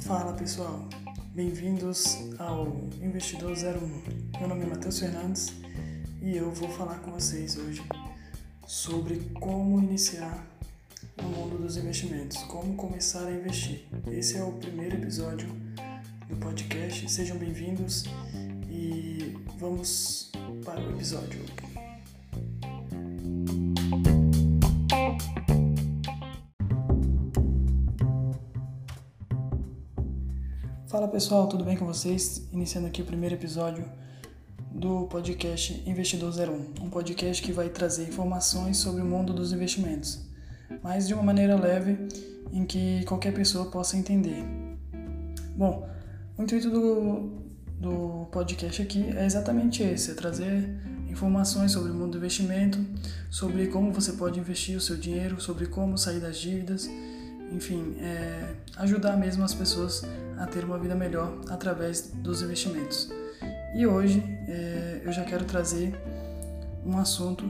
Fala pessoal, bem-vindos ao Investidor 01. Meu nome é Matheus Fernandes e eu vou falar com vocês hoje sobre como iniciar no mundo dos investimentos, como começar a investir. Esse é o primeiro episódio do podcast. Sejam bem-vindos e vamos para o episódio. Fala pessoal, tudo bem com vocês? Iniciando aqui o primeiro episódio do podcast Investidor 01, um podcast que vai trazer informações sobre o mundo dos investimentos, mas de uma maneira leve em que qualquer pessoa possa entender. Bom, o intuito do, do podcast aqui é exatamente esse: é trazer informações sobre o mundo do investimento, sobre como você pode investir o seu dinheiro, sobre como sair das dívidas, enfim, é, ajudar mesmo as pessoas a ter uma vida melhor através dos investimentos. E hoje é, eu já quero trazer um assunto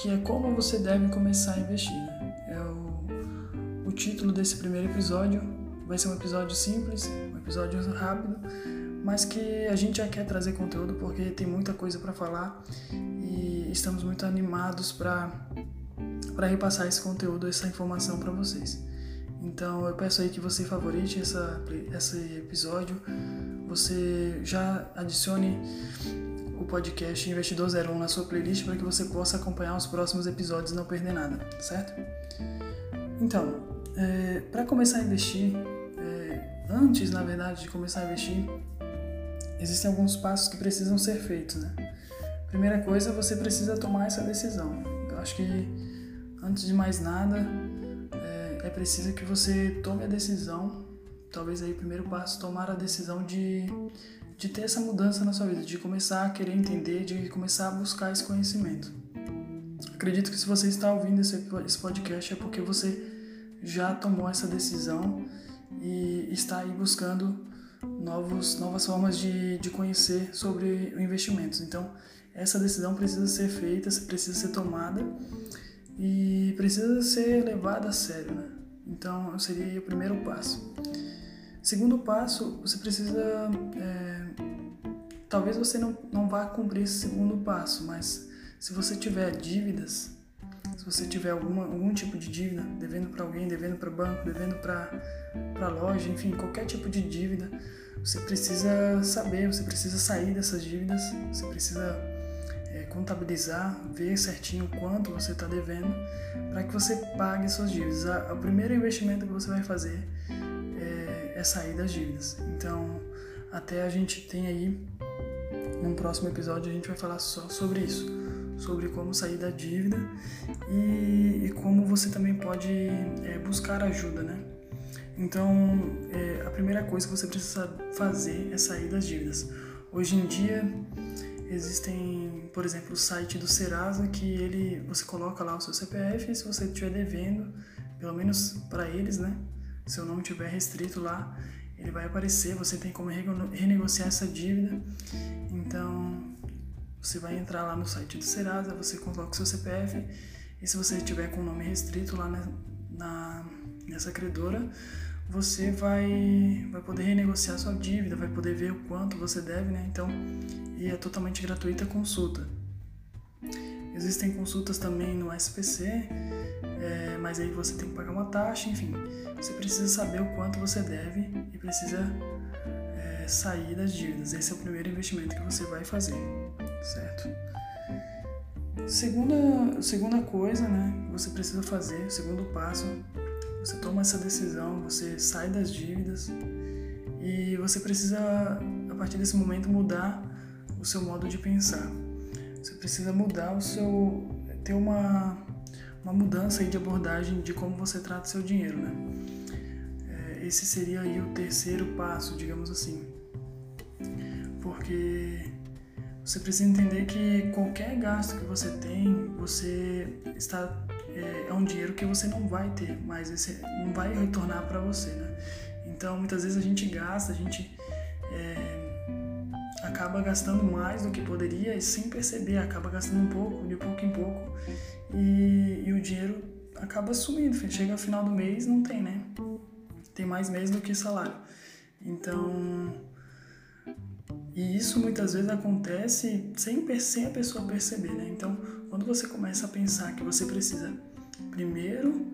que é como você deve começar a investir. É o, o título desse primeiro episódio. Vai ser um episódio simples, um episódio rápido, mas que a gente já quer trazer conteúdo porque tem muita coisa para falar e estamos muito animados para para repassar esse conteúdo, essa informação para vocês. Então eu peço aí que você favorite essa, esse episódio, você já adicione o podcast Investidor 01 na sua playlist para que você possa acompanhar os próximos episódios e não perder nada, certo? Então, é, para começar a investir, é, antes na verdade de começar a investir, existem alguns passos que precisam ser feitos, né? Primeira coisa, você precisa tomar essa decisão. Eu acho que antes de mais nada, é preciso que você tome a decisão, talvez aí o primeiro passo, tomar a decisão de, de ter essa mudança na sua vida, de começar a querer entender, de começar a buscar esse conhecimento. Acredito que se você está ouvindo esse, esse podcast é porque você já tomou essa decisão e está aí buscando novos, novas formas de, de conhecer sobre investimentos. Então, essa decisão precisa ser feita, precisa ser tomada e precisa ser levada a sério, né? Então, seria o primeiro passo. Segundo passo, você precisa. É, talvez você não, não vá cumprir esse segundo passo, mas se você tiver dívidas, se você tiver alguma, algum tipo de dívida, devendo para alguém, devendo para banco, devendo para loja, enfim, qualquer tipo de dívida, você precisa saber, você precisa sair dessas dívidas, você precisa é, contabilizar, ver certinho quanto você está devendo, para que você pague suas dívidas. O primeiro investimento que você vai fazer é, é sair das dívidas. Então, até a gente tem aí, num próximo episódio, a gente vai falar só sobre isso, sobre como sair da dívida e, e como você também pode é, buscar ajuda, né? Então, é, a primeira coisa que você precisa fazer é sair das dívidas. Hoje em dia, Existem, por exemplo, o site do Serasa que ele você coloca lá o seu CPF e se você estiver devendo, pelo menos para eles, né? Se o nome estiver restrito lá, ele vai aparecer, você tem como renegociar essa dívida. Então, você vai entrar lá no site do Serasa, você coloca o seu CPF e se você estiver com o nome restrito lá na, na nessa credora, você vai, vai poder renegociar sua dívida, vai poder ver o quanto você deve, né? Então, e é totalmente gratuita a consulta. Existem consultas também no SPC, é, mas aí você tem que pagar uma taxa, enfim. Você precisa saber o quanto você deve e precisa é, sair das dívidas. Esse é o primeiro investimento que você vai fazer, certo? Segunda, segunda coisa, né, que você precisa fazer, segundo passo, você toma essa decisão, você sai das dívidas e você precisa, a partir desse momento, mudar o seu modo de pensar. Você precisa mudar o seu. ter uma, uma mudança aí de abordagem de como você trata o seu dinheiro, né? É, esse seria aí o terceiro passo, digamos assim. Porque você precisa entender que qualquer gasto que você tem, você está é, é um dinheiro que você não vai ter mais, esse, não vai retornar para você, né? Então, muitas vezes a gente gasta, a gente é, acaba gastando mais do que poderia e sem perceber, acaba gastando um pouco, de pouco em pouco, e, e o dinheiro acaba sumindo. Chega no final do mês, não tem, né? Tem mais mês do que salário. Então, e isso muitas vezes acontece sem, sem a pessoa perceber, né? Então, quando você começa a pensar que você precisa primeiro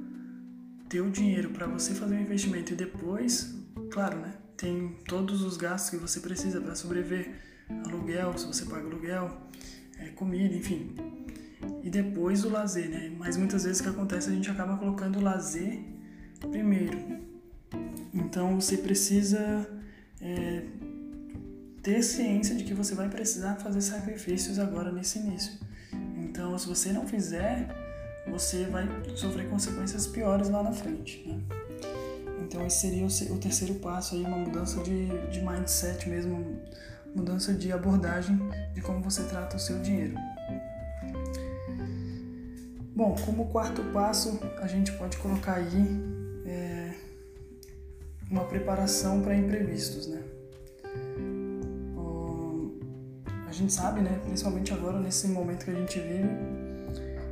ter o dinheiro para você fazer um investimento e depois, claro, né? Tem todos os gastos que você precisa para sobreviver, aluguel, se você paga aluguel, é, comida, enfim. E depois o lazer, né? Mas muitas vezes o que acontece a gente acaba colocando o lazer primeiro. Então você precisa é, ter ciência de que você vai precisar fazer sacrifícios agora nesse início. Então, se você não fizer, você vai sofrer consequências piores lá na frente. Né? Então, esse seria o, terceiro passo aí, uma mudança de, de mindset mesmo, mudança de abordagem de como você trata o seu dinheiro. Bom, como quarto passo, a gente pode colocar aí é, uma preparação para imprevistos, né? Gente sabe, né, principalmente agora nesse momento que a gente vive,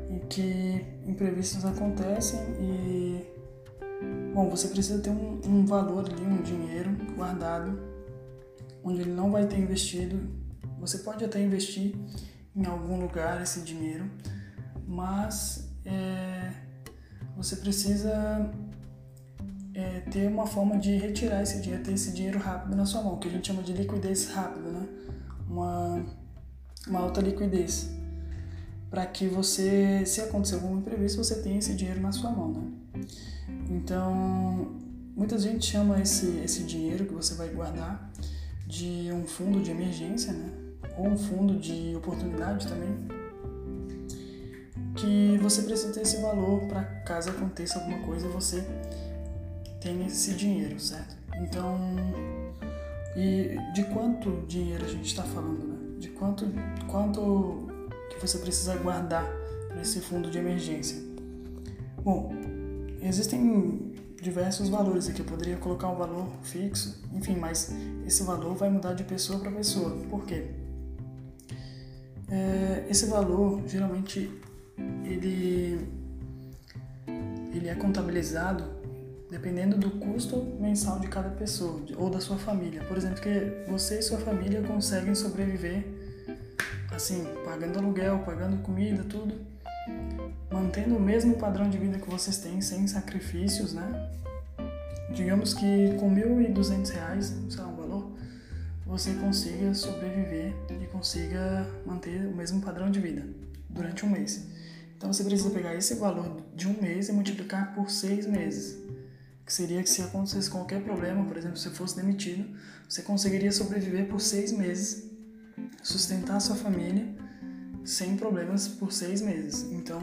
em que imprevistos acontecem e bom, você precisa ter um, um valor ali, um dinheiro guardado, onde ele não vai ter investido. Você pode até investir em algum lugar esse dinheiro, mas é, você precisa é, ter uma forma de retirar esse dinheiro, ter esse dinheiro rápido na sua mão, que a gente chama de liquidez rápida, né? Uma, uma alta liquidez, para que você, se acontecer algum imprevisto, você tenha esse dinheiro na sua mão, né? Então, muita gente chama esse, esse dinheiro que você vai guardar de um fundo de emergência, né? Ou um fundo de oportunidade também, que você precisa ter esse valor para caso aconteça alguma coisa você tenha esse dinheiro, certo? Então, e de quanto dinheiro a gente está falando, né? De quanto, quanto que você precisa guardar para esse fundo de emergência? Bom, existem diversos valores aqui. Eu poderia colocar um valor fixo, enfim, mas esse valor vai mudar de pessoa para pessoa. Por quê? É, esse valor geralmente ele, ele é contabilizado dependendo do custo mensal de cada pessoa ou da sua família. Por exemplo, que você e sua família conseguem sobreviver assim, pagando aluguel, pagando comida, tudo, mantendo o mesmo padrão de vida que vocês têm, sem sacrifícios, né? Digamos que com R$ 1.200, sei lá, um valor, você consiga sobreviver e consiga manter o mesmo padrão de vida durante um mês. Então você precisa pegar esse valor de um mês e multiplicar por seis meses. Que seria que se acontecesse qualquer problema, por exemplo, se fosse demitido, você conseguiria sobreviver por seis meses, sustentar sua família sem problemas por seis meses. Então,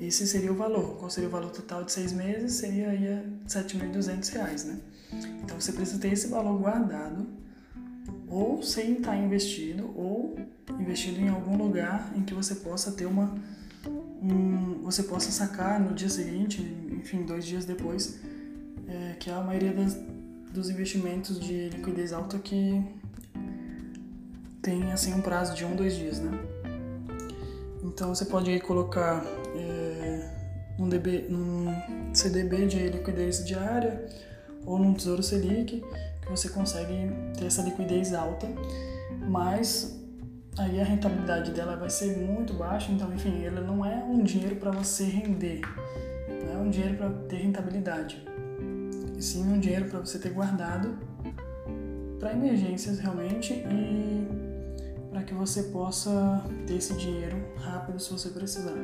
esse seria o valor. Qual seria o valor total de seis meses? Seria aí R$ 7.200, né? Então, você precisa ter esse valor guardado, ou sem estar investido, ou investido em algum lugar em que você possa ter uma um, você possa sacar no dia seguinte, enfim, dois dias depois, é, que é a maioria das, dos investimentos de liquidez alta que tem assim um prazo de um, dois dias, né? Então você pode colocar é, DB, num CDB de liquidez diária ou num Tesouro Selic, que você consegue ter essa liquidez alta, mas aí a rentabilidade dela vai ser muito baixa, então enfim, ela não é um dinheiro para você render, não é um dinheiro para ter rentabilidade, e sim um dinheiro para você ter guardado para emergências realmente e para que você possa ter esse dinheiro rápido se você precisar.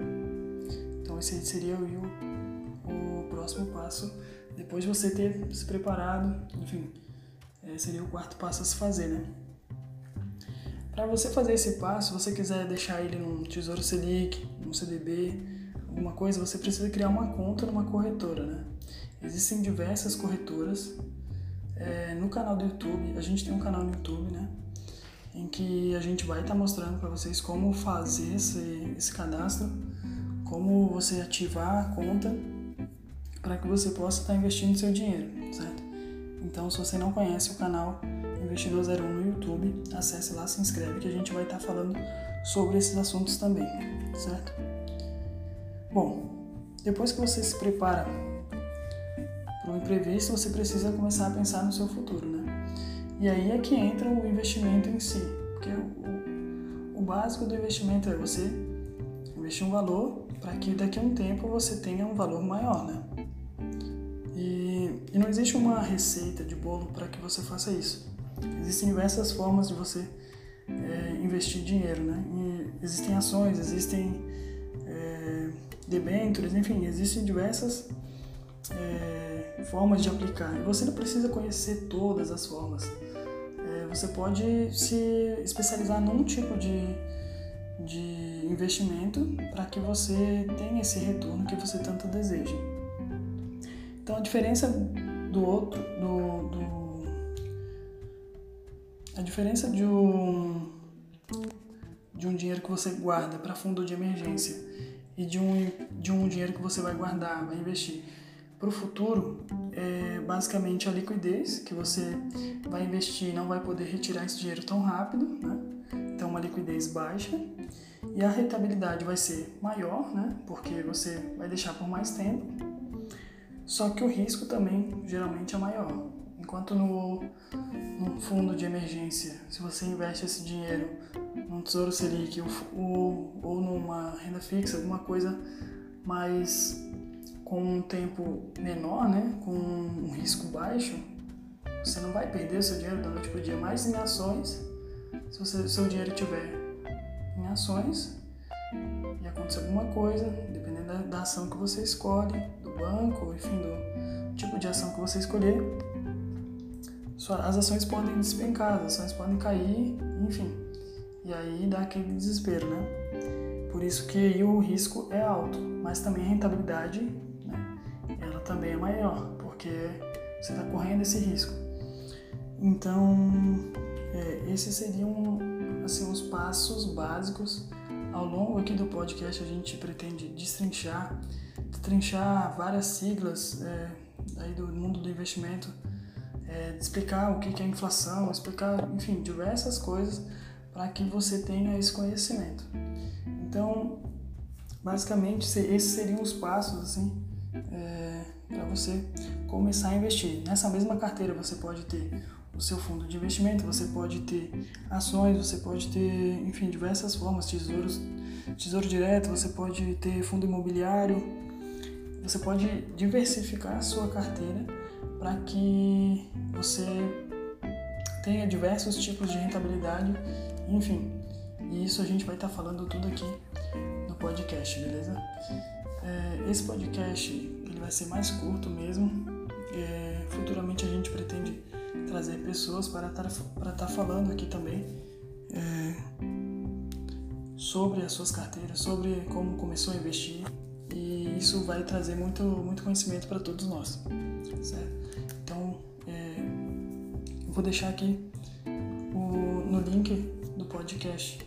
Então esse seria o, o próximo passo, depois de você ter se preparado, enfim, é, seria o quarto passo a se fazer, né? Para você fazer esse passo, se você quiser deixar ele num Tesouro Selic, num CDB, alguma coisa, você precisa criar uma conta numa corretora, né? Existem diversas corretoras. É, no canal do YouTube, a gente tem um canal no YouTube, né? Em que a gente vai estar tá mostrando para vocês como fazer esse, esse cadastro, como você ativar a conta para que você possa estar tá investindo seu dinheiro, certo? Então, se você não conhece o canal, Investidor 01 no YouTube. Acesse lá, se inscreve que a gente vai estar falando sobre esses assuntos também, certo? Bom, depois que você se prepara para o imprevisto, você precisa começar a pensar no seu futuro, né? E aí é que entra o investimento em si, porque o, o básico do investimento é você investir um valor para que daqui a um tempo você tenha um valor maior, né? E, e não existe uma receita de bolo para que você faça isso. Existem diversas formas de você é, investir dinheiro, né? E existem ações, existem é, debêntures, enfim, existem diversas é, formas de aplicar. E você não precisa conhecer todas as formas. É, você pode se especializar num tipo de, de investimento para que você tenha esse retorno que você tanto deseja. Então a diferença do outro, do, do a diferença de um de um dinheiro que você guarda para fundo de emergência e de um, de um dinheiro que você vai guardar, vai investir para o futuro, é basicamente a liquidez que você vai investir e não vai poder retirar esse dinheiro tão rápido, né? Então, uma liquidez baixa e a rentabilidade vai ser maior, né? Porque você vai deixar por mais tempo. Só que o risco também geralmente é maior. Enquanto no, no fundo de emergência, se você investe esse dinheiro num tesouro Selic ou, ou, numa renda fixa, alguma coisa mais com um tempo menor, né, com um risco baixo, você não vai perder o seu dinheiro da noite para o dia, mais em ações, se o seu dinheiro estiver em ações e acontecer alguma coisa, dependendo da, da ação que você escolhe, do banco, enfim, do tipo de ação que você escolher, as ações podem despencar, as ações podem cair, enfim. E aí dá aquele desespero, né? Por isso que o risco é alto, mas também a rentabilidade, também é maior, porque você está correndo esse risco. Então, é, esses seriam assim os passos básicos. Ao longo aqui do podcast a gente pretende destrinchar, destrinchar várias siglas é, aí do mundo do investimento é, explicar o que é inflação, explicar, enfim, diversas coisas para que você tenha esse conhecimento. Então, basicamente, esses seriam os passos assim é, para você começar a investir. Nessa mesma carteira você pode ter o seu fundo de investimento, você pode ter ações, você pode ter, enfim, diversas formas, tesouros, tesouro direto, você pode ter fundo imobiliário, você pode diversificar a sua carteira para que você tenha diversos tipos de rentabilidade, enfim. E isso a gente vai estar tá falando tudo aqui no podcast, beleza? É, esse podcast vai ser mais curto mesmo. É, futuramente a gente pretende trazer pessoas para estar para falando aqui também é, sobre as suas carteiras, sobre como começou a investir e isso vai trazer muito muito conhecimento para todos nós, certo? vou deixar aqui o, no link do podcast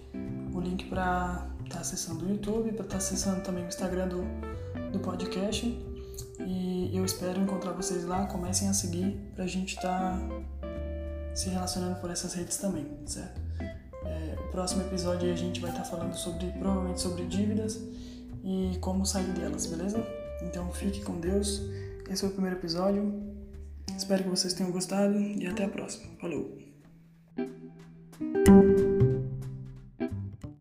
o link para estar tá acessando o YouTube, para estar tá acessando também o Instagram do, do podcast. E eu espero encontrar vocês lá. Comecem a seguir para a gente estar tá se relacionando por essas redes também, certo? É, o próximo episódio a gente vai estar tá falando sobre, provavelmente sobre dívidas e como sair delas, beleza? Então fique com Deus. Esse foi o primeiro episódio. Espero que vocês tenham gostado e até a próxima. Falou!